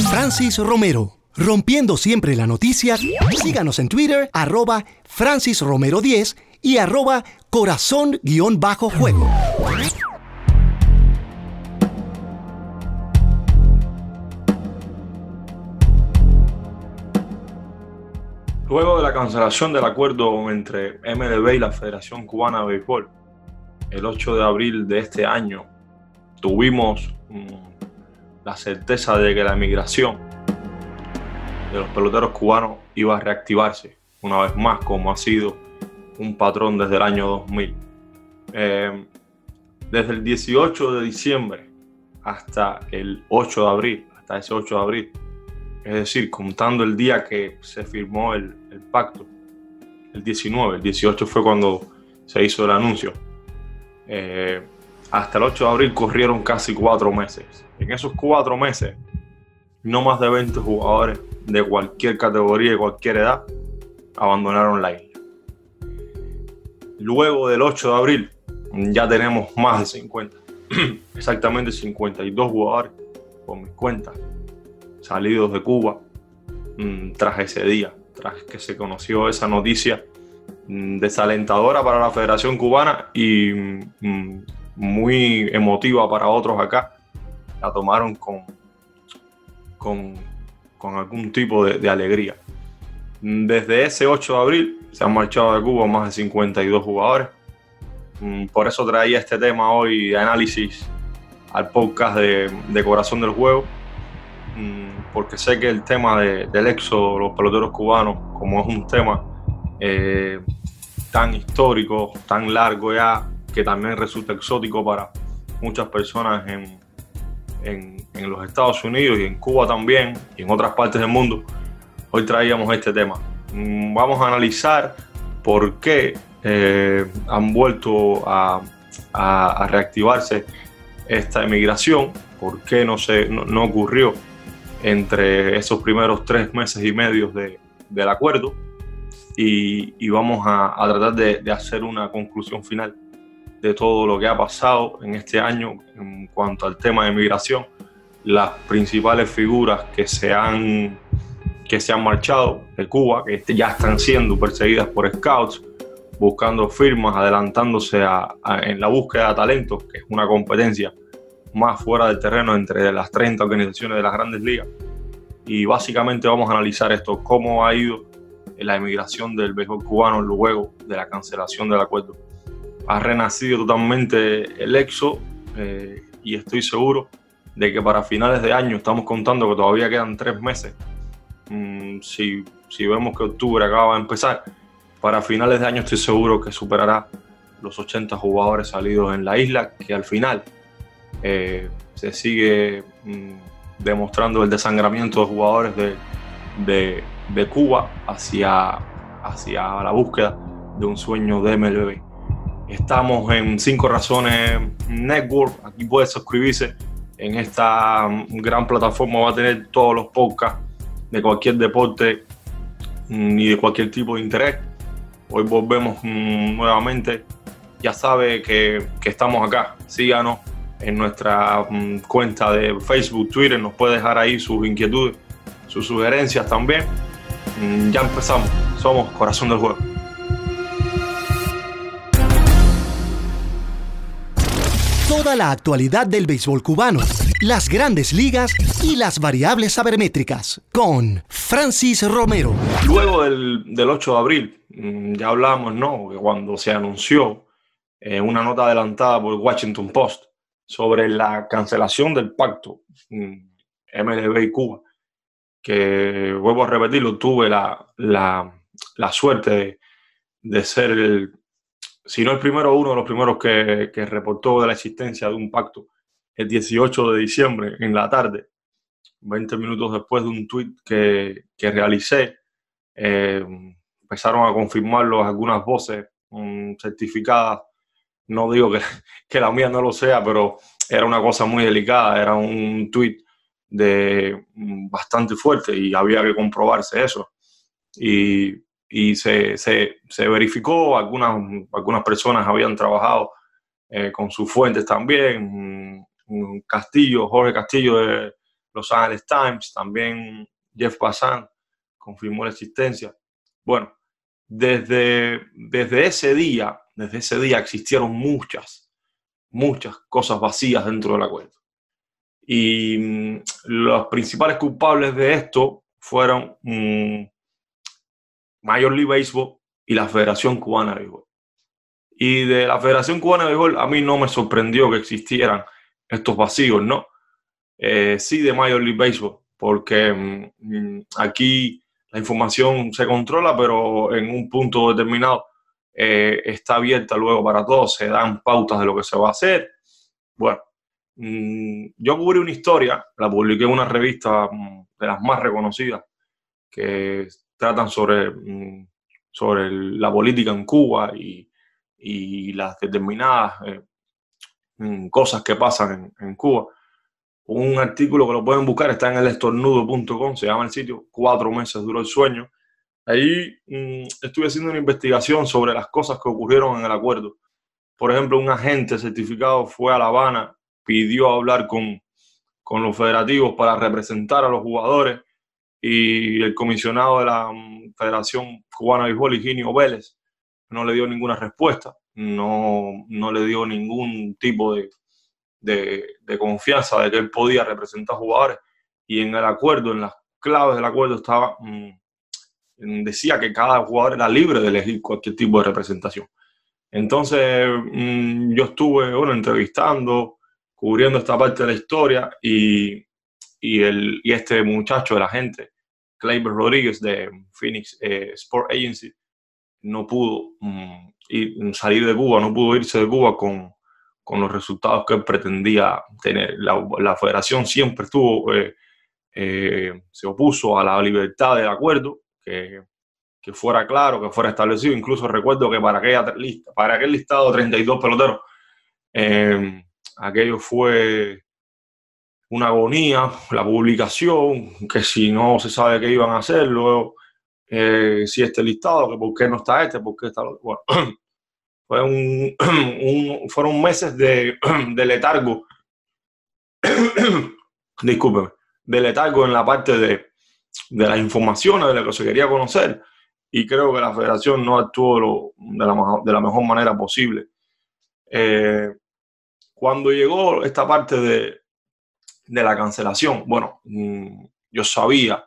Francis Romero. Rompiendo siempre la noticia, síganos en Twitter, arroba Francis Romero 10 y arroba corazón-juego. Luego de la cancelación del acuerdo entre MLB y la Federación Cubana de Béisbol, el 8 de abril de este año, tuvimos la certeza de que la emigración de los peloteros cubanos iba a reactivarse una vez más, como ha sido un patrón desde el año 2000. Eh, desde el 18 de diciembre hasta el 8 de abril, hasta ese 8 de abril, es decir, contando el día que se firmó el, pacto, el 19, el 18 fue cuando se hizo el anuncio. Eh, hasta el 8 de abril corrieron casi cuatro meses. En esos cuatro meses, no más de 20 jugadores de cualquier categoría y cualquier edad abandonaron la isla. Luego del 8 de abril, ya tenemos más de 50, exactamente 52 jugadores por mis cuentas salidos de Cuba mm, tras ese día, tras que se conoció esa noticia mm, desalentadora para la Federación Cubana y mm, muy emotiva para otros acá. La tomaron con, con, algún tipo de, de, alegría. Desde ese 8 de abril se han marchado de Cuba más de 52 jugadores. Por eso traía este tema hoy de análisis al podcast de, de Corazón del Juego porque sé que el tema del éxodo de los peloteros cubanos, como es un tema eh, tan histórico, tan largo ya, que también resulta exótico para muchas personas en, en, los Estados Unidos y en Cuba también, y en otras partes del mundo, hoy traíamos este tema. Mm, vamos a analizar por qué eh, han vuelto a, a, reactivarse esta emigración, por qué no, se, no ocurrió entre esos primeros tres meses y medio de, del acuerdo y, y vamos a, a tratar de, de, hacer una conclusión final de todo lo que ha pasado en este año en cuanto al tema de migración, las principales figuras que se han, que se han marchado de Cuba, que ya están siendo perseguidas por scouts, buscando firmas, adelantándose en la búsqueda de talentos, que es una competencia más fuera del terreno entre las 30 organizaciones de las grandes ligas. Y básicamente vamos a analizar esto, cómo ha ido la emigración del béisbol cubano luego de la cancelación del acuerdo. Ha renacido totalmente el EXO eh, y estoy seguro de que para finales de año, estamos contando que todavía quedan tres meses, mm, si, si vemos que octubre acaba de empezar, para finales de año estoy seguro que superará los 80 jugadores salidos en la isla, que al final eh, se sigue mm, demostrando el desangramiento de jugadores de, de, Cuba hacia, hacia la búsqueda de un sueño de MLB. Estamos en Cinco Razones Network. Aquí puedes suscribirse. En esta mm, gran plataforma va a tener todos los podcasts de cualquier deporte mm, de cualquier tipo de interés. Hoy volvemos nuevamente. Ya sabe que, que estamos acá. Síganos en nuestra mm, cuenta de Facebook, Twitter, nos puede dejar ahí sus inquietudes, sus sugerencias también. Mm, ya empezamos, somos Corazón del Juego. Toda la actualidad del béisbol cubano, las grandes ligas y las variables sabermétricas con Francis Romero. Luego del, 8 de abril, mm, ya hablamos, ¿no? Que cuando se anunció eh, una nota adelantada por Washington Post sobre la cancelación del pacto MLB y Cuba, que vuelvo a repetirlo, tuve la, la, la suerte de, ser el, si no el primero, uno de los primeros que, que, reportó de la existencia de un pacto el 18 de diciembre en la tarde, 20 minutos después de un tuit que, que realicé. Eh, empezaron a confirmarlo algunas voces um, certificadas no digo que, que, la mía no lo sea, pero era una cosa muy delicada, era un tweet de mm, bastante fuerte y había que comprobarse eso. Y, y se, se, se, verificó, algunas, algunas personas habían trabajado eh, con sus fuentes también. Castillo, Jorge Castillo de, Los Angeles Times, también Jeff Passan confirmó la existencia. Bueno, desde, desde ese día, desde ese día existieron muchas, muchas cosas vacías dentro del acuerdo. Y mm, los principales culpables de esto fueron mm, Major League Baseball y la Federación Cubana de Béisbol. Y de la Federación Cubana de Béisbol a mí no me sorprendió que existieran estos vacíos, ¿no? Eh, sí de Major League Baseball, porque mm, aquí la información se controla, pero en un punto determinado eh, está abierta luego para todos, se dan pautas de lo que se va a hacer. Bueno, mm, yo cubrí una historia, la publiqué en una revista mm, de las más reconocidas, que tratan sobre, sobre la política en Cuba y, y las determinadas eh, cosas que pasan en, en Cuba un artículo que lo pueden buscar, está en el estornudo.com, se llama el sitio, cuatro meses duró el sueño. Ahí mm, estuve haciendo una investigación sobre las cosas que ocurrieron en el acuerdo. Por ejemplo, un agente certificado fue a La Habana, pidió hablar con, con los federativos para representar a los jugadores y el comisionado de la mm, Federación Cubana de Béisbol, Higinio Vélez, no le dio ninguna respuesta, no, no le dio ningún tipo de, de, confianza de que él podía representar jugadores y en el acuerdo, en las claves del acuerdo estaba, mm, decía que cada jugador era libre de elegir cualquier tipo de representación. Entonces mm, yo estuve bueno, entrevistando, cubriendo esta parte de la historia y, y, el, y este muchacho de la gente, Kleiber Rodríguez de Phoenix eh, Sport Agency, no pudo mm, salir de Cuba, no pudo irse de Cuba con, con los resultados que pretendía tener. La, federación siempre estuvo, eh, eh, se opuso a la libertad del acuerdo, que, que, fuera claro, que fuera establecido. Incluso recuerdo que para, aquella lista, para aquel listado de 32 peloteros, eh, aquello fue una agonía, la publicación, que si no se sabe qué iban a hacer, luego si este listado, que por qué no está este, por qué está lo Bueno, Fue un, fueron meses de, de letargo, discúlpeme, de letargo en la parte de, de las informaciones, de lo que se quería conocer, y creo que la federación no actuó de, la, de la mejor manera posible. Eh, cuando llegó esta parte de, de la cancelación, bueno, mm, yo sabía,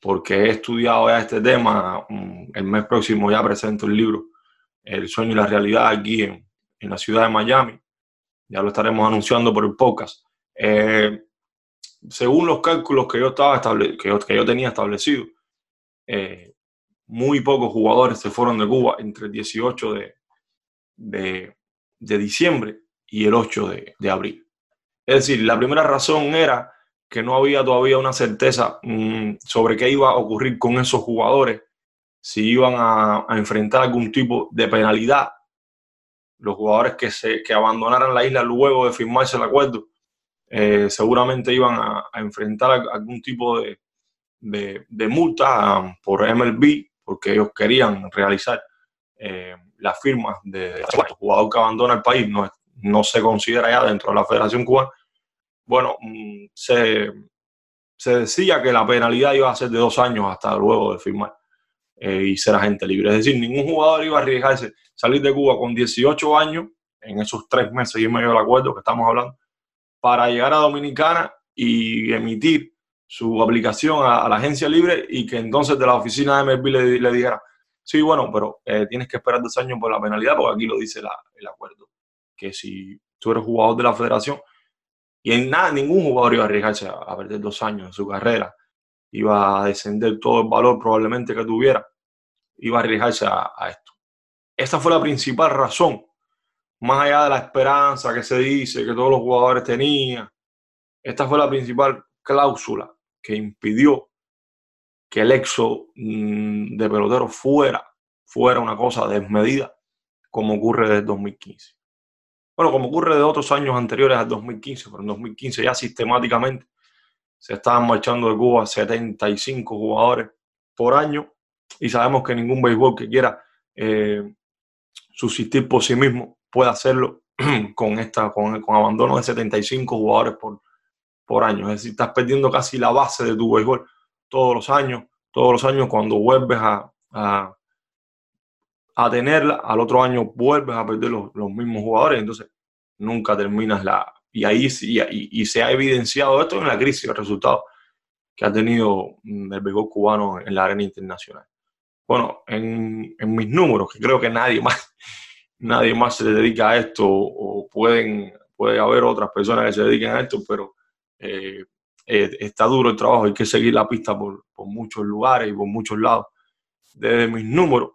porque he estudiado ya este tema, mm, el mes próximo ya presento el libro el sueño y la realidad aquí en, la ciudad de Miami. Ya lo estaremos anunciando por el podcast. Eh, según los cálculos que yo, estaba que yo tenía establecido, eh, muy pocos jugadores se fueron de Cuba entre el 18 de, de, de diciembre y el 8 de, de, abril. Es decir, la primera razón era que no había todavía una certeza mmm, sobre qué iba a ocurrir con esos jugadores si iban a, enfrentar algún tipo de penalidad, los jugadores que, se, que abandonaran la isla luego de firmarse el acuerdo, eh, seguramente iban a, enfrentar algún tipo de, de, multa um, por MLB, porque ellos querían realizar eh, las firmas de, el jugador que abandona el país, no, no se considera ya dentro de la Federación Cubana. Bueno, mm, se, se decía que la penalidad iba a ser de dos años hasta luego de firmar. Eh, y ser agente libre. Es decir, ningún jugador iba a arriesgarse salir de Cuba con 18 años, en esos tres meses y medio del acuerdo que estamos hablando, para llegar a Dominicana y emitir su aplicación a, la agencia libre y que entonces de la oficina de MLB le, le dijera, sí, bueno, pero eh, tienes que esperar dos años por la penalidad, porque aquí lo dice el acuerdo, que si tú eres jugador de la federación, y en nada, ningún jugador iba a arriesgarse a, perder dos años de su carrera, iba a descender todo el valor probablemente que tuviera iba a arriesgarse a, esto. Esta fue la principal razón, más allá de la esperanza que se dice que todos los jugadores tenían. Esta fue la principal cláusula que impidió que el exo mm, de peloteros fuera, fuera una cosa desmedida, como ocurre desde 2015. Bueno, como ocurre de otros años anteriores al 2015, pero en 2015 ya sistemáticamente se estaban marchando de Cuba 75 jugadores por año y sabemos que ningún béisbol que quiera eh, subsistir por sí mismo puede hacerlo con, esta, con, con abandono de 75 jugadores por, por año. Es decir, estás perdiendo casi la base de tu béisbol todos los años. Todos los años cuando vuelves a, a, a tenerla, al otro año vuelves a perder los, los, mismos jugadores. Entonces, nunca terminas la... Y ahí y, y se ha evidenciado esto en la crisis, el resultado que ha tenido mm, el béisbol cubano en la arena internacional. Bueno, en, en mis números, que creo que nadie más, nadie más se dedica a esto o pueden, puede haber otras personas que se dediquen a esto, pero eh, eh, está duro el trabajo, hay que seguir la pista por, por, muchos lugares y por muchos lados. Desde mis números,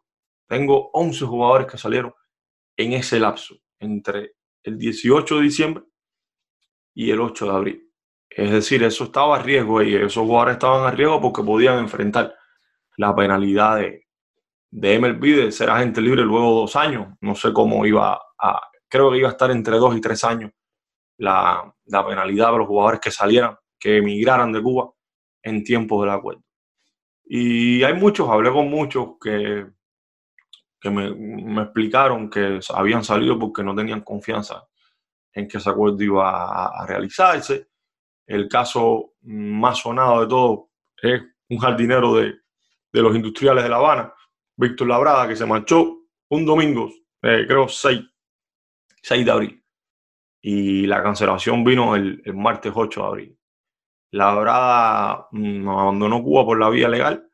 tengo 11 jugadores que salieron en ese lapso, entre el 18 de diciembre y el 8 de abril. Es decir, eso estaba a riesgo y esos jugadores estaban a riesgo porque podían enfrentar la penalidad de, de MLB de ser agente libre luego dos años. No sé cómo iba a, creo que iba a estar entre dos y tres años la, la penalidad de los jugadores que salieran, que emigraran de Cuba en tiempos del acuerdo. Y hay muchos, hablé con muchos que, que me, me, explicaron que habían salido porque no tenían confianza en que ese acuerdo iba a, a realizarse. El caso más sonado de todo es un jardinero de, de los industriales de La Habana, Víctor Labrada, que se marchó un domingo, eh, creo 6, 6 de abril. Y la cancelación vino el, el martes 8 de abril. Labrada mm, abandonó Cuba por la vía legal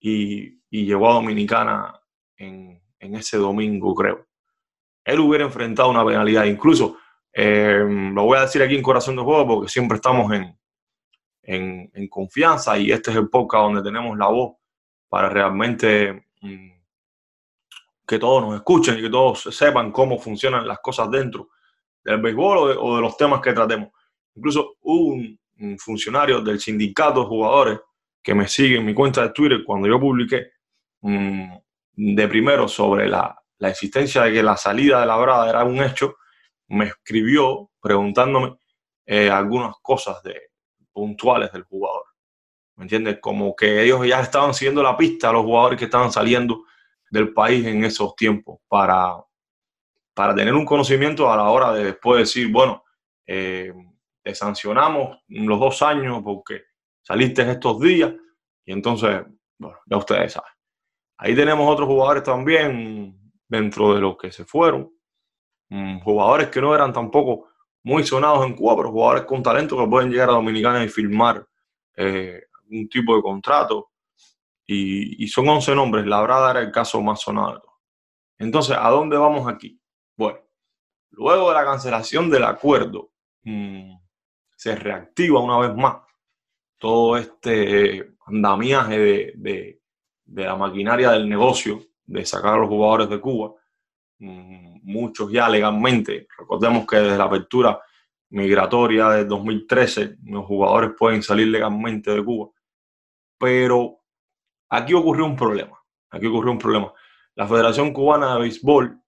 y, y llegó a Dominicana en, en, ese domingo, creo. Él hubiera enfrentado una penalidad, incluso eh, lo voy a decir aquí en Corazón de Juego porque siempre estamos en, en, en confianza y este es el podcast donde tenemos la voz para realmente mm, que todos nos escuchen y que todos sepan cómo funcionan las cosas dentro del béisbol o de, o de los temas que tratemos. Incluso un, un, funcionario del sindicato de jugadores que me sigue en mi cuenta de Twitter cuando yo publiqué um, de primero sobre la, la, existencia de que la salida de la brada era un hecho, me escribió preguntándome eh, algunas cosas de, puntuales del jugador. ¿Me entiendes? Como que ellos ya estaban siguiendo la pista a los jugadores que estaban saliendo del país en esos tiempos para, para tener un conocimiento a la hora de después decir, bueno, eh, te sancionamos los dos años porque saliste en estos días y entonces, bueno, ya ustedes saben. Ahí tenemos otros jugadores también dentro de los que se fueron, um, jugadores que no eran tampoco muy sonados en Cuba, pero jugadores con talento que pueden llegar a Dominicana y firmar eh, un tipo de contrato. Y, son 11 nombres. La Brada era el caso más sonado. Entonces, ¿a dónde vamos aquí? Bueno, luego de la cancelación del acuerdo, mmm, se reactiva una vez más todo este andamiaje de, de, la maquinaria del negocio de sacar a los jugadores de Cuba. Mmm, muchos ya legalmente, recordemos que desde la apertura migratoria de 2013 los jugadores pueden salir legalmente de Cuba, pero aquí ocurrió un problema, aquí ocurrió un problema. La Federación Cubana de Béisbol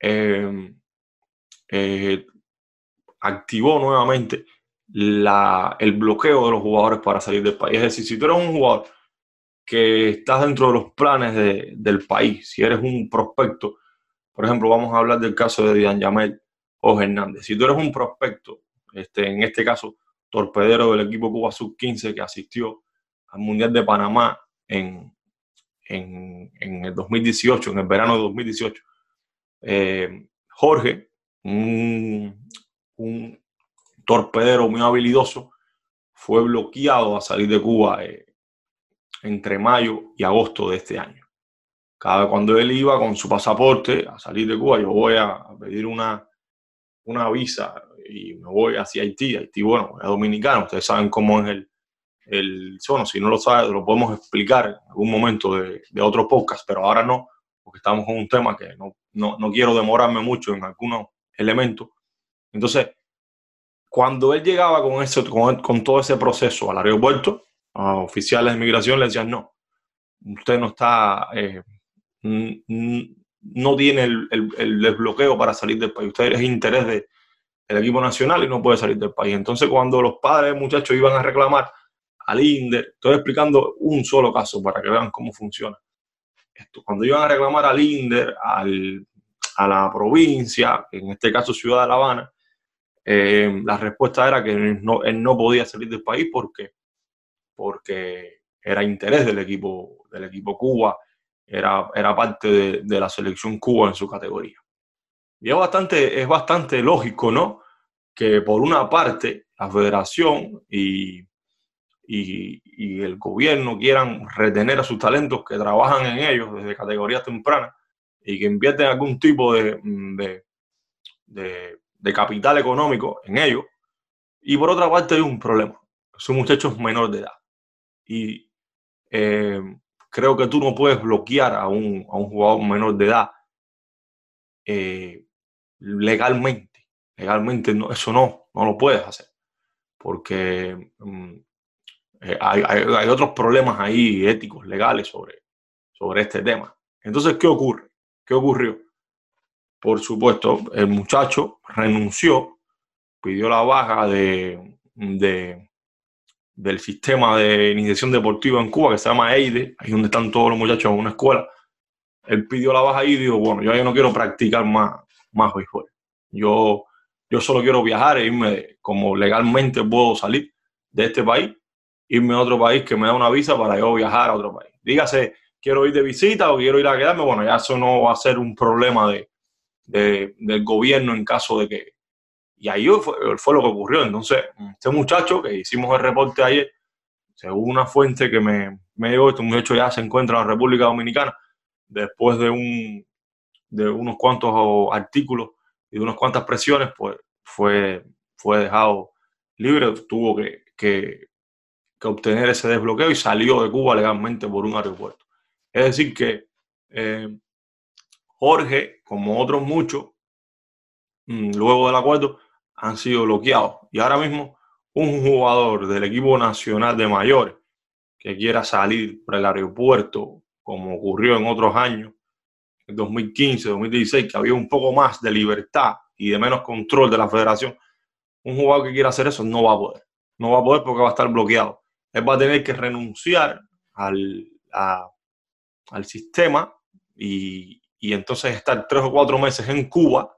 eh, eh, activó nuevamente la, el bloqueo de los jugadores para salir del país. Es decir, si tú eres un jugador que estás dentro de los planes de, del país, si eres un prospecto, por ejemplo, vamos a hablar del caso de Dian Yamel o Hernández. Si tú eres un prospecto, este, en este caso, torpedero del equipo Cuba Sub-15 que asistió al Mundial de Panamá en, en, en, el 2018, en el verano de 2018, eh, Jorge, un, un, torpedero muy habilidoso, fue bloqueado a salir de Cuba eh, entre mayo y agosto de este año. Cada cuando él iba con su pasaporte a salir de Cuba, yo voy a pedir una, una visa y me voy hacia Haití. Haití, bueno, es dominicano, ustedes saben cómo es el, el bueno, si no lo saben, lo podemos explicar en algún momento de, de otro podcast, pero ahora no, porque estamos con un tema que no, no, no quiero demorarme mucho en algunos elementos. Entonces, cuando él llegaba con, eso, con, con todo ese proceso al aeropuerto, oficiales de migración le decían, no, usted no está, eh, no tiene el, desbloqueo para salir del país, usted es interés de, del equipo nacional y no puede salir del país. Entonces, cuando los padres muchachos iban a reclamar al INDER, estoy explicando un solo caso para que vean cómo funciona. Esto, cuando iban a reclamar al INDER, al, a la provincia, en este caso Ciudad de La Habana, eh, la respuesta era que no, él no podía salir del país porque, porque era interés del equipo, del equipo Cuba, era, era parte de, la selección Cuba en su categoría. Y es bastante, es bastante lógico, ¿no? Que por una parte la federación y, y, el gobierno quieran retener a sus talentos que trabajan en ellos desde categorías tempranas y que invierten algún tipo de, de, de, de capital económico en ellos. Y por otra parte hay un problema. Son muchachos menores de edad. Y eh, creo que tú no puedes bloquear a un, a un jugador menor de edad eh, legalmente. Legalmente no, eso no, no lo puedes hacer. Porque um, eh, hay, hay, hay, otros problemas ahí éticos, legales sobre, sobre este tema. Entonces, ¿qué ocurre? ¿Qué ocurrió? Por supuesto, el muchacho renunció, pidió la baja de, de del sistema de iniciación deportiva en Cuba, que se llama EIDE, ahí donde están todos los muchachos en una escuela. Él pidió la baja y dijo, bueno, yo no quiero practicar más, más béisbol. Yo, yo solo quiero viajar e irme como legalmente puedo salir de este país, irme a otro país que me da una visa para yo viajar a otro país. Dígase, quiero ir de visita o quiero ir a quedarme, bueno, ya eso no va a ser un problema de, de del gobierno en caso de que... Y ahí fue, fue, lo que ocurrió. Entonces, este muchacho que hicimos el reporte ayer, según una fuente que me, me este muchacho ya se encuentra en la República Dominicana después de un, de unos cuantos artículos y de unas cuantas presiones, pues fue, fue dejado libre, tuvo que, que, que, obtener ese desbloqueo y salió de Cuba legalmente por un aeropuerto. Es decir, que eh, Jorge, como otros muchos, mm, luego del acuerdo, han sido bloqueados. Y ahora mismo, un jugador del equipo nacional de mayores que quiera salir por el aeropuerto, como ocurrió en otros años, 2015, 2016, que había un poco más de libertad y de menos control de la federación, un jugador que quiera hacer eso no va a poder. No va a poder porque va a estar bloqueado. Él va a tener que renunciar al, al sistema y, y, entonces estar tres o cuatro meses en Cuba,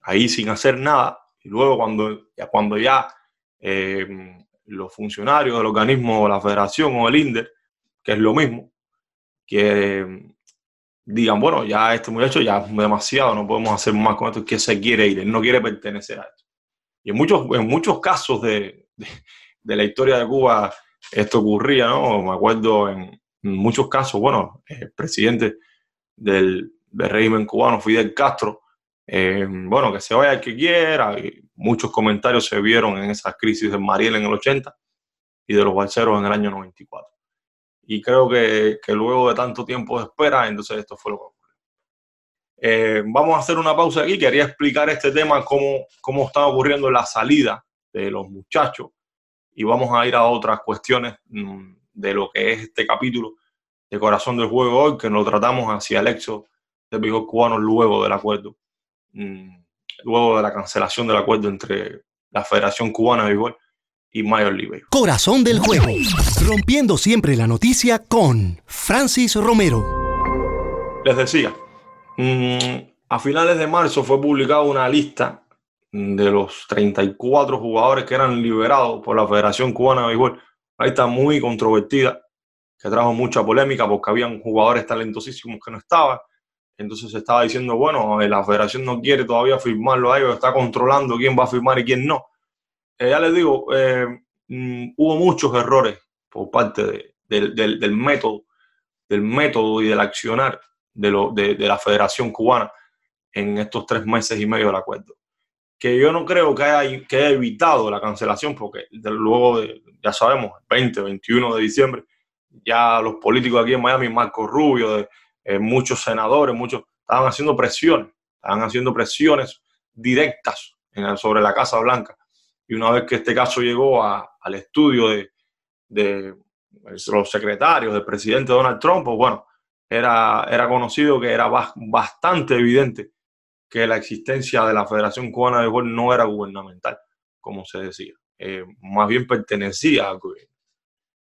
ahí sin hacer nada, y luego cuando cuando ya eh, los funcionarios del organismo, la federación o el INDER, que es lo mismo, que digan, bueno, ya este muchacho ya es demasiado, no podemos hacer más con esto, que se quiere ir, él no quiere pertenecer a esto. Y en muchos, en muchos casos de, de, de la historia de Cuba esto ocurría, ¿no? Me acuerdo en, muchos casos, bueno, el presidente del, del régimen cubano, Fidel Castro, eh, bueno, que se vaya el que quiera, muchos comentarios se vieron en esa crisis de Mariel en el 80 y de los balseros en el año 94. Y creo que, que, luego de tanto tiempo de espera, entonces esto fue lo que ocurrió. Eh, vamos a hacer una pausa aquí. Quería explicar este tema, cómo, cómo está ocurriendo la salida de los muchachos. Y vamos a ir a otras cuestiones mmm, de lo que es este capítulo de Corazón del Juego hoy, que nos tratamos hacia el éxodo del cubano luego del acuerdo, mmm, luego de la cancelación del acuerdo entre la Federación Cubana de Béisbol y Major League Baseball. Corazón del Juego, rompiendo siempre la noticia con Francis Romero. Les decía, mmm, a finales de marzo fue publicada una lista de los 34 jugadores que eran liberados por la Federación Cubana de Béisbol. Ahí está muy controvertida, que trajo mucha polémica porque habían jugadores talentosísimos que no estaban. Entonces se estaba diciendo, bueno, la federación no quiere todavía firmarlo a ellos, está controlando quién va a firmar y quién no. Eh, ya les digo, eh, mm, hubo muchos errores por parte de, del, del, método, del método y del accionar de, lo, de, de, la Federación Cubana en estos tres meses y medio del acuerdo. Que yo no creo que haya, que haya evitado la cancelación, porque luego, de, ya sabemos, el 20, 21 de diciembre, ya los políticos aquí en Miami, Marco Rubio, de, eh, muchos senadores, muchos, estaban haciendo presiones, estaban haciendo presiones directas sobre la Casa Blanca y una vez que este caso llegó a, al estudio de, de, los secretarios del presidente Donald Trump, pues bueno, era, era conocido que era bastante evidente que la existencia de la Federación Cubana de Béisbol no era gubernamental, como se decía, eh, más bien pertenecía al gobierno.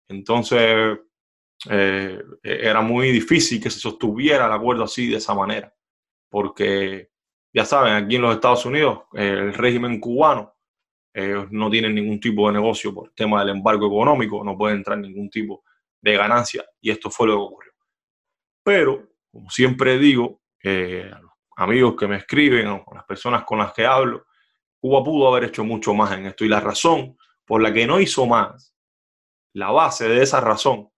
Entonces, eh, era muy difícil que se sostuviera el acuerdo así, de esa manera, porque ya saben, aquí en los Estados Unidos, el régimen cubano, no tienen ningún tipo de negocio por el tema del embargo económico, no puede entrar ningún tipo de ganancia y esto fue lo que ocurrió. Pero, como siempre digo, eh, a amigos que me escriben o las personas con las que hablo, Cuba pudo haber hecho mucho más en esto y la razón por la que no hizo más, la base de esa razón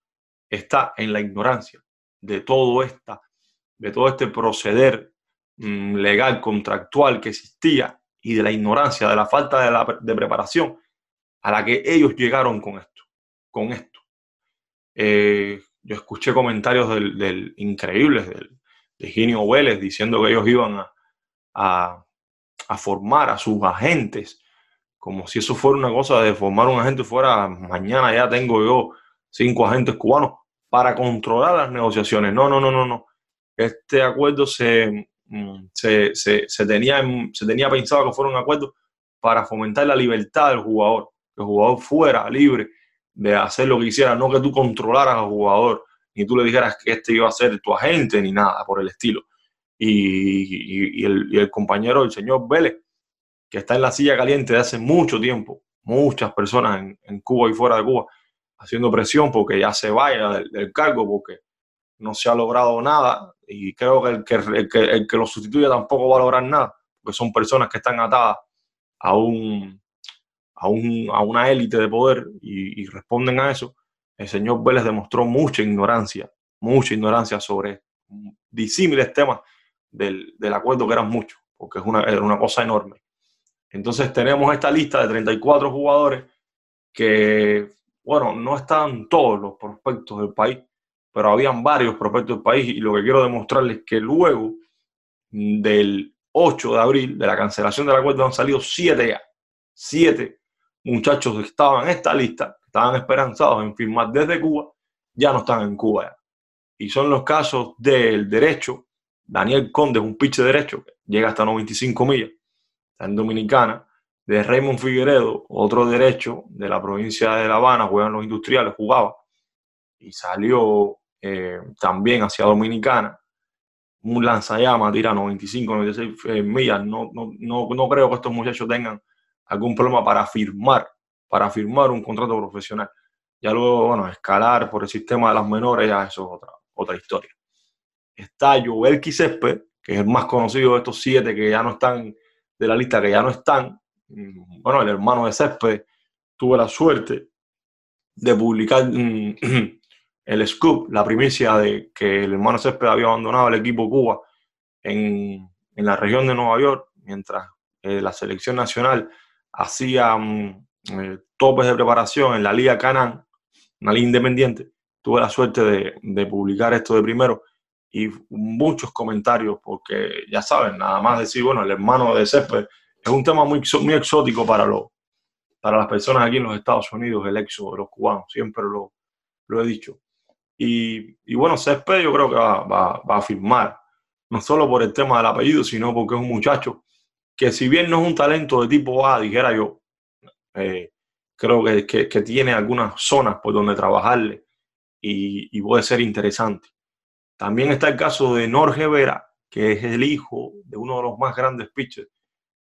está en la ignorancia de todo esta, de todo este proceder mm, legal contractual que existía y de la ignorancia, de la falta de, la, de preparación a la que ellos llegaron con esto, con esto. Eh, yo escuché comentarios del, increíbles de Ginio Vélez diciendo que ellos iban a, a, a, formar a sus agentes, como si eso fuera una cosa de formar un agente fuera, mañana ya tengo yo cinco agentes cubanos para controlar las negociaciones. No, no, no, no, no. Este acuerdo se, mm, se, se, tenía, se tenía pensado que fuera un acuerdo para fomentar la libertad del jugador, que el jugador fuera libre de hacer lo que quisiera, no que tú controlaras al jugador, ni tú le dijeras que este iba a ser tu agente, ni nada por el estilo. Y, y, el, y el compañero, el señor Vélez, que está en la silla caliente de hace mucho tiempo, muchas personas en, en Cuba y fuera de Cuba, haciendo presión porque ya se vaya del, cargo, porque no se ha logrado nada y creo que el que, el que, el que lo sustituya tampoco va a lograr nada, porque son personas que están atadas a, un, a, un, a una élite de poder y, y, responden a eso. El señor Vélez demostró mucha ignorancia, mucha ignorancia sobre disímiles temas del, del acuerdo que eran muchos, porque es una, era una cosa enorme. Entonces tenemos esta lista de 34 jugadores que bueno, no están todos los prospectos del país, pero habían varios prospectos del país y lo que quiero demostrarles es que luego del 8 de abril, de la cancelación del acuerdo, han salido siete ya, siete muchachos que estaban en esta lista, estaban esperanzados en firmar desde Cuba, ya no están en Cuba. Y son los casos del derecho, Daniel Conde es un pitch de derecho, que llega hasta 95 millas, está en Dominicana, de Raymond Figueredo, otro derecho de la provincia de La Habana, juegan los industriales, jugaba y salió eh, también hacia Dominicana. Un lanzallamas, tira 95, 96 eh, millas. No, no, no, no creo que estos muchachos tengan algún problema para firmar, para firmar un contrato profesional. Ya luego, bueno, escalar por el sistema de las menores, ya eso es otra, otra historia. Está Joel Quisespe, que es el más conocido de estos siete que ya no están de la lista, que ya no están, bueno, el hermano de Césped, tuve la suerte de publicar mm, el scoop, la primicia de que el hermano Césped había abandonado el equipo Cuba en, en la región de Nueva York, mientras eh, la selección nacional hacía um, eh, topes de preparación en la Liga Canán, una liga independiente. Tuve la suerte de, de publicar esto de primero y muchos comentarios, porque ya saben, nada más decir, bueno, el hermano de Césped es un tema muy, muy exótico para, lo, para las personas aquí en los Estados Unidos, el éxodo de los cubanos, siempre lo, lo he dicho. Y, y, bueno, Césped yo creo que va, va, va, a firmar, no solo por el tema del apellido, sino porque es un muchacho que si bien no es un talento de tipo A, dijera yo, eh, creo que, que, tiene algunas zonas por donde trabajarle y, y, puede ser interesante. También está el caso de Norge Vera, que es el hijo de uno de los más grandes pitchers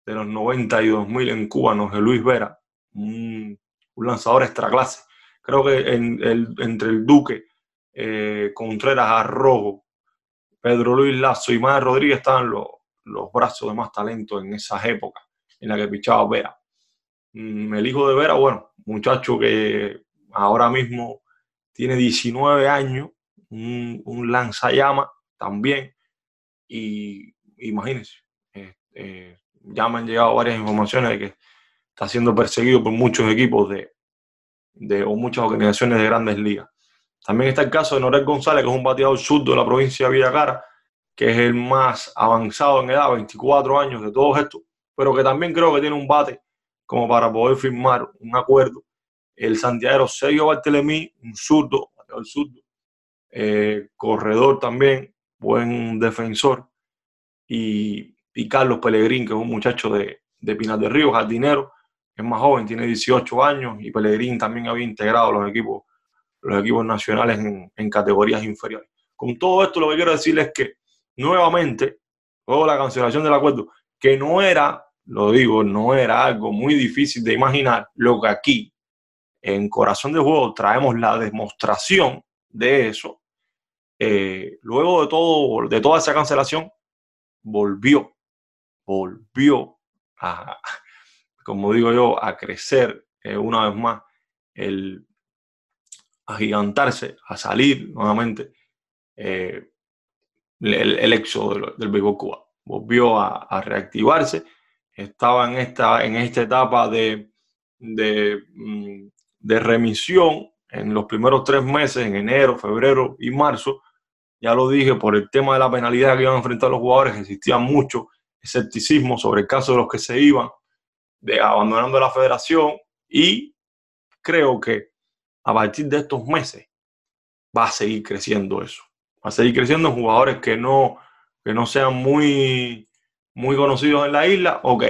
de los 92.000 en Cuba, no de Luis Vera, un, lanzador extra clase. Creo que entre el Duque, eh, Contreras Arrojo, Pedro Luis Lazo y Madre Rodríguez estaban los, los brazos de más talento en esas épocas en las que pichaba Vera. Mm, el hijo de Vera, bueno, muchacho que ahora mismo tiene 19 años, un, un lanzallama también, y imagínense, eh, eh, ya me han llegado varias informaciones de que está siendo perseguido por muchos equipos de, de, o muchas organizaciones de grandes ligas. También está el caso de Norel González, que es un bateador surdo de la provincia de Villacara, que es el más avanzado en edad, 24 años de todos estos, pero que también creo que tiene un bate como para poder firmar un acuerdo. El santiago Sergio Bartelemí, un zurdo, bateador zurdo, eh, corredor también, buen defensor, y y Carlos Pellegrín, que es un muchacho de, de Pinar del Río, jardinero, es más joven, tiene 18 años, y Pellegrín también había integrado los equipos, los equipos nacionales en, categorías inferiores. Con todo esto, lo que quiero decirles es que nuevamente, luego la cancelación del acuerdo, que no era, lo digo, no era algo muy difícil de imaginar, lo que aquí en Corazón de Juego traemos la demostración de eso. Eh, luego de todo, de toda esa cancelación, volvió, volvió a, como digo yo, a crecer eh, una vez más, el agigantarse, a salir nuevamente eh, el, el, éxodo del, del. Volvió a, reactivarse, estaba en esta, en esta etapa de, de, mm, de remisión en los primeros tres meses, en enero, febrero y marzo. Ya lo dije, por el tema de la penalidad que iban a enfrentar los jugadores, existía mucho escepticismo sobre el caso de los que se iban de abandonando la federación y creo que a partir de estos meses va a seguir creciendo eso. Va a seguir creciendo en jugadores que no, que no sean muy, muy conocidos en la isla. Ok,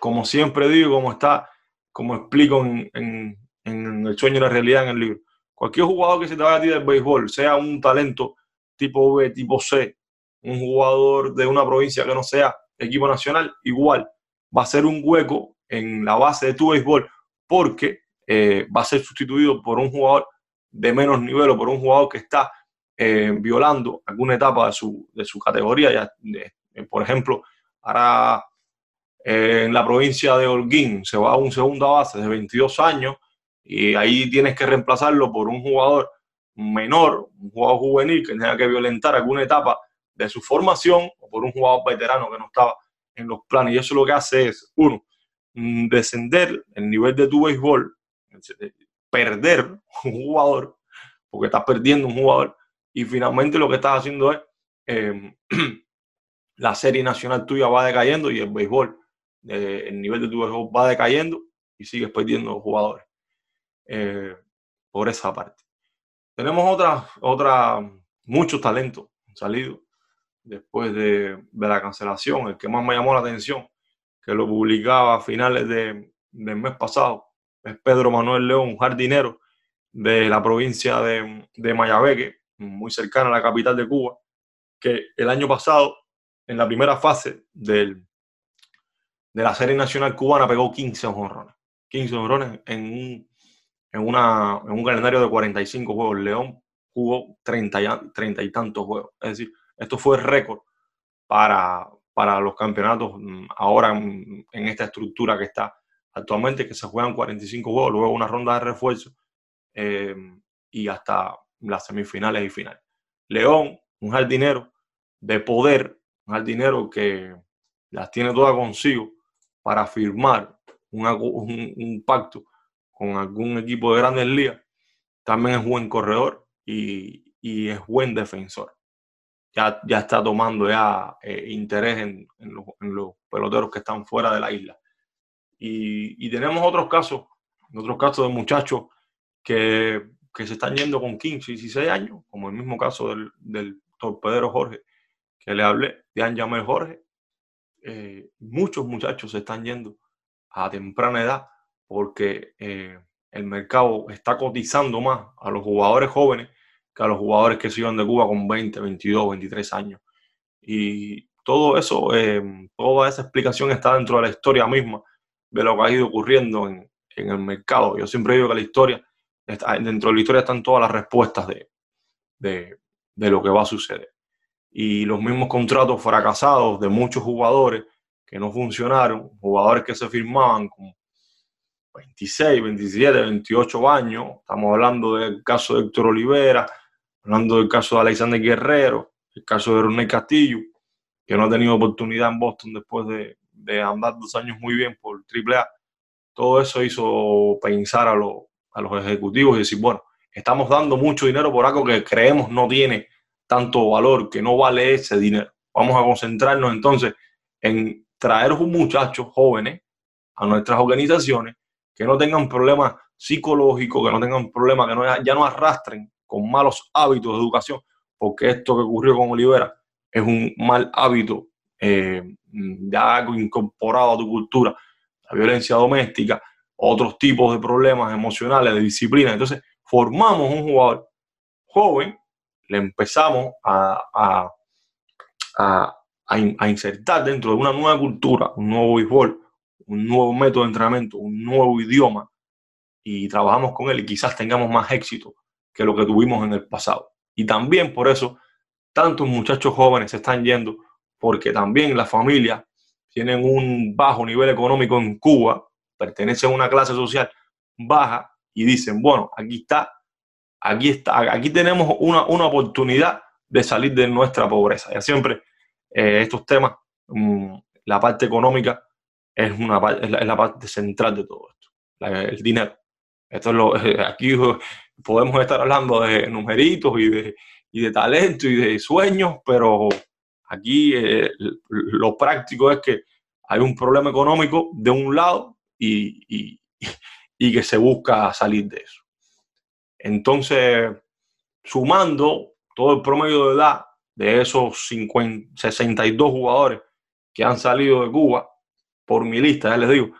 como siempre digo, como está, como explico en, en, en El sueño y la realidad en el libro. Cualquier jugador que se te vaya a ti del béisbol, sea un talento tipo B, tipo C, un jugador de una provincia que no sea equipo nacional, igual va a ser un hueco en la base de tu béisbol porque eh, va a ser sustituido por un jugador de menos nivel o por un jugador que está eh, violando alguna etapa de su, de su categoría. Ya, eh, por ejemplo, ahora en la provincia de Holguín se va a un segunda base de 22 años y ahí tienes que reemplazarlo por un jugador menor, un jugador juvenil que tenga que violentar alguna etapa de su formación o por un jugador veterano que no estaba en los planes. Y eso lo que hace es, uno, Mm, descender el nivel de tu béisbol, perder un jugador, porque estás perdiendo un jugador, y finalmente lo que estás haciendo es em, la serie nacional tuya va decayendo y el béisbol, el nivel de tu béisbol va decayendo y sigues perdiendo jugadores. Eh, por esa parte. Tenemos otra, otra, muchos talentos salido después de, de, la cancelación. El que más me llamó la atención que lo publicaba a finales de, del mes pasado, es Pedro Manuel León, un jardinero de la provincia de, de Mayabeque, muy cercana a la capital de Cuba, que el año pasado, en la primera fase del, de la Serie Nacional Cubana, pegó 15 honrones. 15 honrones en un, en, una, en un calendario de 45 juegos. León jugó 30 y, 30 y tantos juegos. Es decir, esto fue récord para, para los campeonatos mm, ahora en, esta estructura que está actualmente, que se juegan 45 juegos, luego una ronda de refuerzo eh, y hasta las semifinales y finales. León, un jardinero de poder, un jardinero que las tiene todas consigo para firmar un, pacto con algún equipo de grandes ligas, también es buen corredor y, y es buen defensor ya, está tomando ya eh, interés en, los, peloteros que están fuera de la isla. Y, tenemos otros casos, otros casos de muchachos que, se están yendo con 15, 16 años, como el mismo caso del, torpedero Jorge, que le hablé, de Anjamel Jorge. Eh, muchos muchachos se están yendo a temprana edad porque eh, el mercado está cotizando más a los jugadores jóvenes que a los jugadores que siguen de Cuba con 20, 22, 23 años. Y todo eso, eh, toda esa explicación está dentro de la historia misma de lo que ha ido ocurriendo en, en el mercado. Yo siempre digo que la historia, está, dentro de la historia están todas las respuestas de, de, de lo que va a suceder. Y los mismos contratos fracasados de muchos jugadores que no funcionaron, jugadores que se firmaban con 26, 27, 28 años. Estamos hablando del caso de Héctor Olivera, hablando del caso de Alexander Guerrero, el caso de Ronald Castillo, que no ha tenido oportunidad en Boston después de, de andar dos años muy bien por AAA. Todo eso hizo pensar a, a los ejecutivos y decir, bueno, estamos dando mucho dinero por algo que creemos no tiene tanto valor, que no vale ese dinero. Vamos a concentrarnos entonces en traer muchachos jóvenes a nuestras organizaciones que no tengan problemas psicológicos, que no tengan problemas, que no, ya no arrastren con malos hábitos de educación, porque esto que ocurrió con Olivera es un mal hábito eh, ya incorporado a tu cultura, la violencia doméstica, otros tipos de problemas emocionales, de disciplina. Entonces, formamos un jugador joven, le empezamos a, a, insertar dentro de una nueva cultura, un nuevo béisbol, un nuevo método de entrenamiento, un nuevo idioma, y trabajamos con él y quizás tengamos más éxito que lo que tuvimos en el pasado. Y también por eso tantos muchachos jóvenes se están yendo, porque también las familias tienen un bajo nivel económico en Cuba, pertenecen a una clase social baja y dicen, bueno, aquí está, aquí está, aquí tenemos una, una oportunidad de salir de nuestra pobreza. Ya siempre eh, estos temas, mm, la parte económica es, una, es la, parte central de todo esto, el dinero. Esto es lo, aquí podemos estar hablando de numeritos y de, y de talento y de sueños, pero aquí eh, lo práctico es que hay un problema económico de un lado y, y, y que se busca salir de eso. Entonces, sumando todo el promedio de edad de esos 50, 62 jugadores que han salido de Cuba, por mi lista, ya les digo,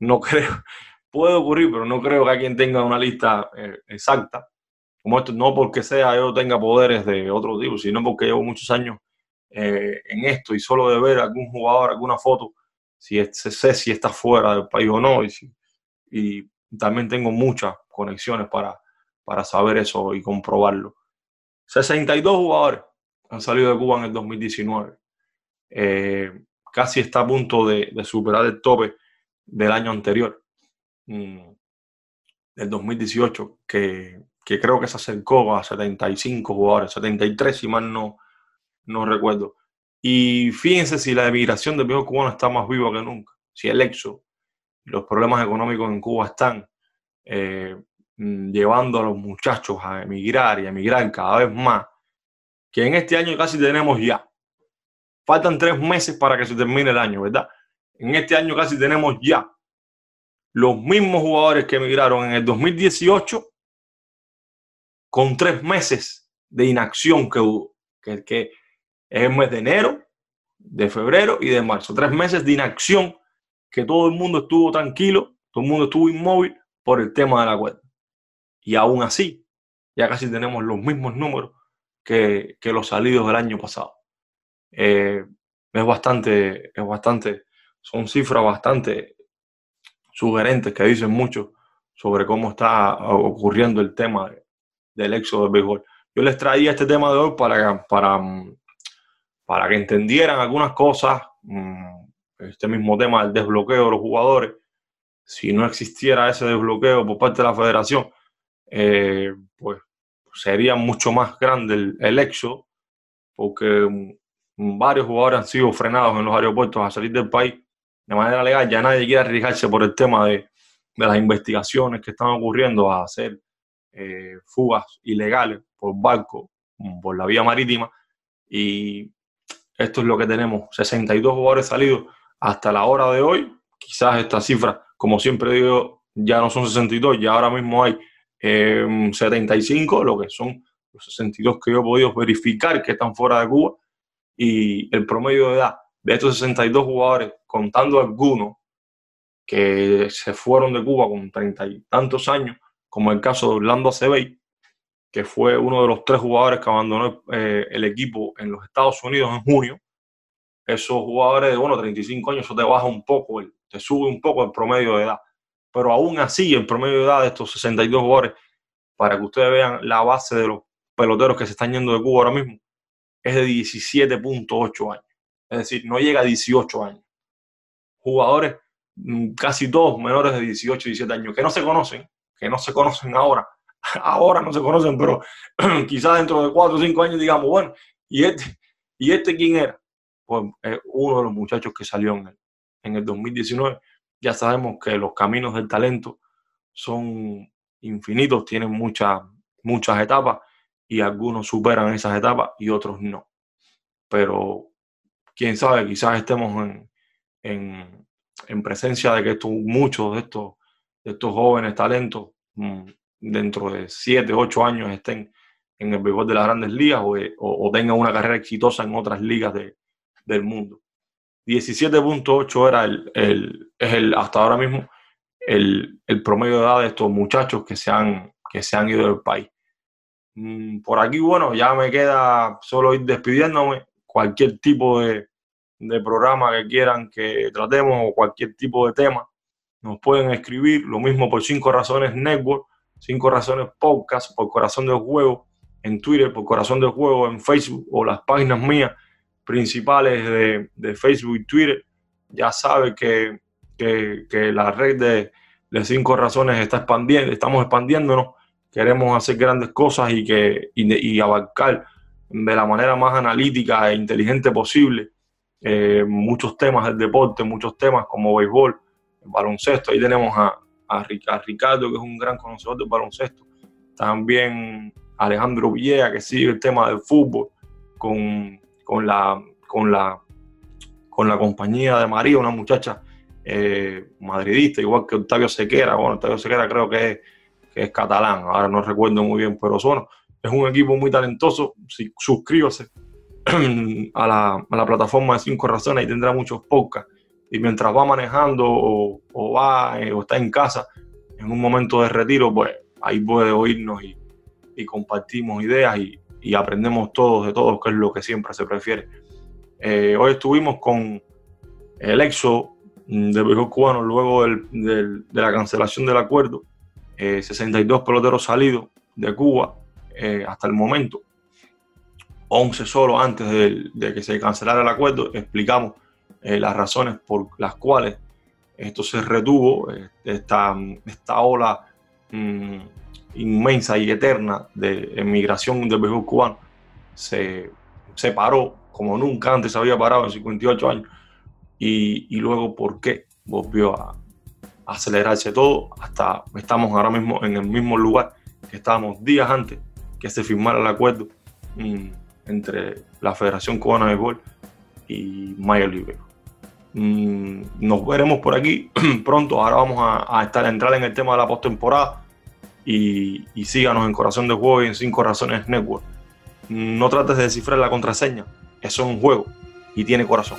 no creo, puede ocurrir, pero no creo que alguien tenga una lista eh, exacta. Como esto, no porque sea yo tenga poderes de otro tipo, sino porque llevo muchos años eh, en esto y solo de ver algún jugador, alguna foto, si sé si está fuera del país o no. Y, y también tengo muchas conexiones para, para saber eso y comprobarlo. 62 jugadores han salido de Cuba en el 2019. Eh, casi está a punto de, superar el tope del año anterior, mm, del 2018, que, que, creo que se acercó a 75 jugadores, 73 si mal no, no recuerdo. Y fíjense si la emigración del viejo cubano está más viva que nunca, si el exo, los problemas económicos en Cuba están eh, mm, llevando a los muchachos a emigrar y a emigrar cada vez más, que en este año casi tenemos ya. Faltan tres meses para que se termine el año, ¿verdad? En este año casi tenemos ya los mismos jugadores que emigraron en el 2018 con tres meses de inacción que hubo, que, es el mes de enero, de febrero y de marzo. Tres meses de inacción que todo el mundo estuvo tranquilo, todo el mundo estuvo inmóvil por el tema de la cuenta. Y aún así, ya casi tenemos los mismos números que, que los salidos del año pasado. Eh, es bastante, es bastante, son cifras bastante sugerentes que dicen mucho sobre cómo está ocurriendo el tema del éxodo del béisbol. Yo les traía este tema de hoy para, para, para que entendieran algunas cosas, mm, este mismo tema del desbloqueo de los jugadores, si no existiera ese desbloqueo por parte de la federación, eh, pues sería mucho más grande el, el éxodo, porque varios jugadores han sido frenados en los aeropuertos a salir del país de manera legal. Ya nadie quiere arriesgarse por el tema de, de las investigaciones que están ocurriendo a hacer eh, fugas ilegales por barco, por la vía marítima. Y esto es lo que tenemos, 62 jugadores salidos hasta la hora de hoy. Quizás esta cifra como siempre digo, ya no son 62, ya ahora mismo hay 75, em, lo que son los 62 que yo he podido verificar que están fuera de Cuba. Y el promedio de edad de estos 62 jugadores, contando algunos que se fueron de Cuba con treinta y tantos años, como el caso de Orlando Acebey, que fue uno de los tres jugadores que abandonó eh, el equipo en los Estados Unidos en junio. Esos jugadores de, bueno, 35 años, eso te baja un poco te sube un poco el promedio de edad. Pero aún así, el promedio de edad de estos 62 jugadores, para que ustedes vean la base de los peloteros que se están yendo de Cuba ahora mismo, es de 17.8 años. Es decir, no llega a 18 años. Jugadores mm, casi todos menores de 18 y 17 años, que no se conocen, que no se conocen ahora. Ahora no se conocen, pero quizás dentro de 4 o 5 años digamos, bueno, ¿y este, ¿y este quién era? Pues uno de los muchachos que salió en el, en el 2019, ya sabemos que los caminos del talento son infinitos, tienen muchas, muchas etapas y algunos superan esas etapas y otros no. Pero quién sabe, quizás estemos en, en, en presencia de que estos, muchos de estos, estos jóvenes talentos mm, dentro de 7, 8 años estén en el béisbol de las grandes ligas o, o, tengan una carrera exitosa en otras ligas de, del mundo. 17.8 era el, el, es el, hasta ahora mismo el, el, promedio de edad de estos muchachos que se han, que se han ido del país. Mm, por aquí, bueno, ya me queda solo ir despidiéndome. Cualquier tipo de, de programa que quieran que tratemos o cualquier tipo de tema, nos pueden escribir. Lo mismo por Cinco Razones Network, Cinco Razones Podcast, por Corazón del Juego en Twitter, por Corazón del Juego en Facebook o las páginas mías principales de, de Facebook y Twitter. Ya sabe que, que, la red de, de, Cinco Razones está expandiendo, estamos expandiéndonos. Queremos hacer grandes cosas y, que, y abarcar de la manera más analítica e inteligente posible eh, muchos temas del deporte, muchos temas como béisbol, baloncesto. Ahí tenemos a, a, Ricardo, que es un gran conocedor del baloncesto. También Alejandro Villegas, que sigue el tema del fútbol con, con, la, con, la, con la compañía de María, una muchacha eh, madridista, igual que Octavio Sequera. Bueno, Octavio Sequera creo que es, que es catalán, ahora no recuerdo muy bien, pero son, es un equipo muy talentoso. Si, suscríbase a la, a la, plataforma de Cinco Razones y tendrá muchos podcasts. Y mientras va manejando o, o va eh, o está en casa en un momento de retiro, pues ahí puede oírnos y, y compartimos ideas y, y, aprendemos todos de todos, que es lo que siempre se prefiere. Eh, hoy estuvimos con el exo de béisbol cubano luego del, del, de la cancelación del acuerdo. Eh, 62 peloteros salidos de Cuba eh, hasta el momento. 11 solo antes de, de, que se cancelara el acuerdo, explicamos eh, las razones por las cuales esto se retuvo, eh, esta, esta ola mmm, inmensa y eterna de emigración del béisbol cubano se, se, paró como nunca antes había parado en 58 años. Y, y luego por qué volvió a acelerarse todo. Hasta estamos ahora mismo en el mismo lugar que estábamos días antes que se firmara el acuerdo. Entre la Federación Cubana de Béisbol y Major League mm, Nos veremos por aquí pronto. Ahora vamos a, estar a entrar en el tema de la postemporada y, y síganos en Corazón de Juego y en Cinco Razones Network. No trates de descifrar la contraseña. Eso es un juego y tiene corazón.